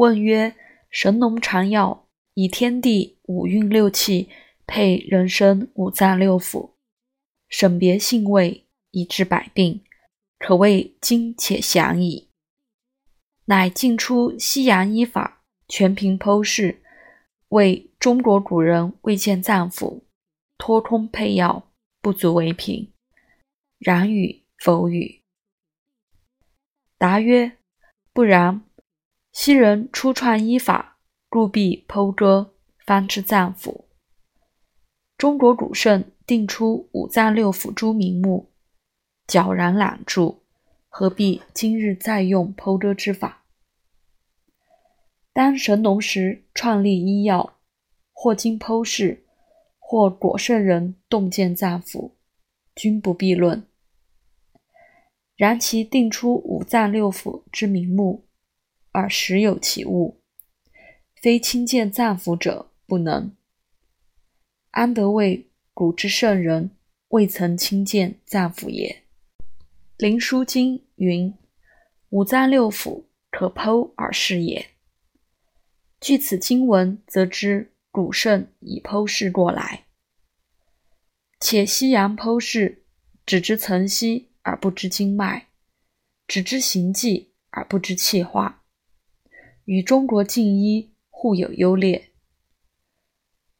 问曰：“神农尝药，以天地五运六气配人身五脏六腑，审别性味，以治百病，可谓精且详矣。”乃尽出西洋医法，全凭剖视，为中国古人未见脏腑，托空配药，不足为凭。然与否与？答曰：不然。昔人初创医法，故必剖割，方知脏腑。中国古圣定出五脏六腑诸名目，皎然览著，何必今日再用剖割之法？当神农时创立医药，或经剖视，或果圣人洞见脏腑，均不必论。然其定出五脏六腑之名目。而实有其物，非亲见脏腑者不能。安得谓古之圣人未曾亲见脏腑也？灵枢经云：“五脏六腑可剖而视也。”据此经文，则知古圣已剖视过来。且西洋剖视，只知层析而不知经脉，只知形迹而不知气化。与中国近医互有优劣。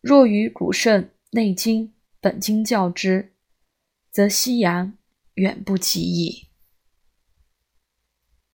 若与古圣《内经》本经较之，则西洋远不及矣。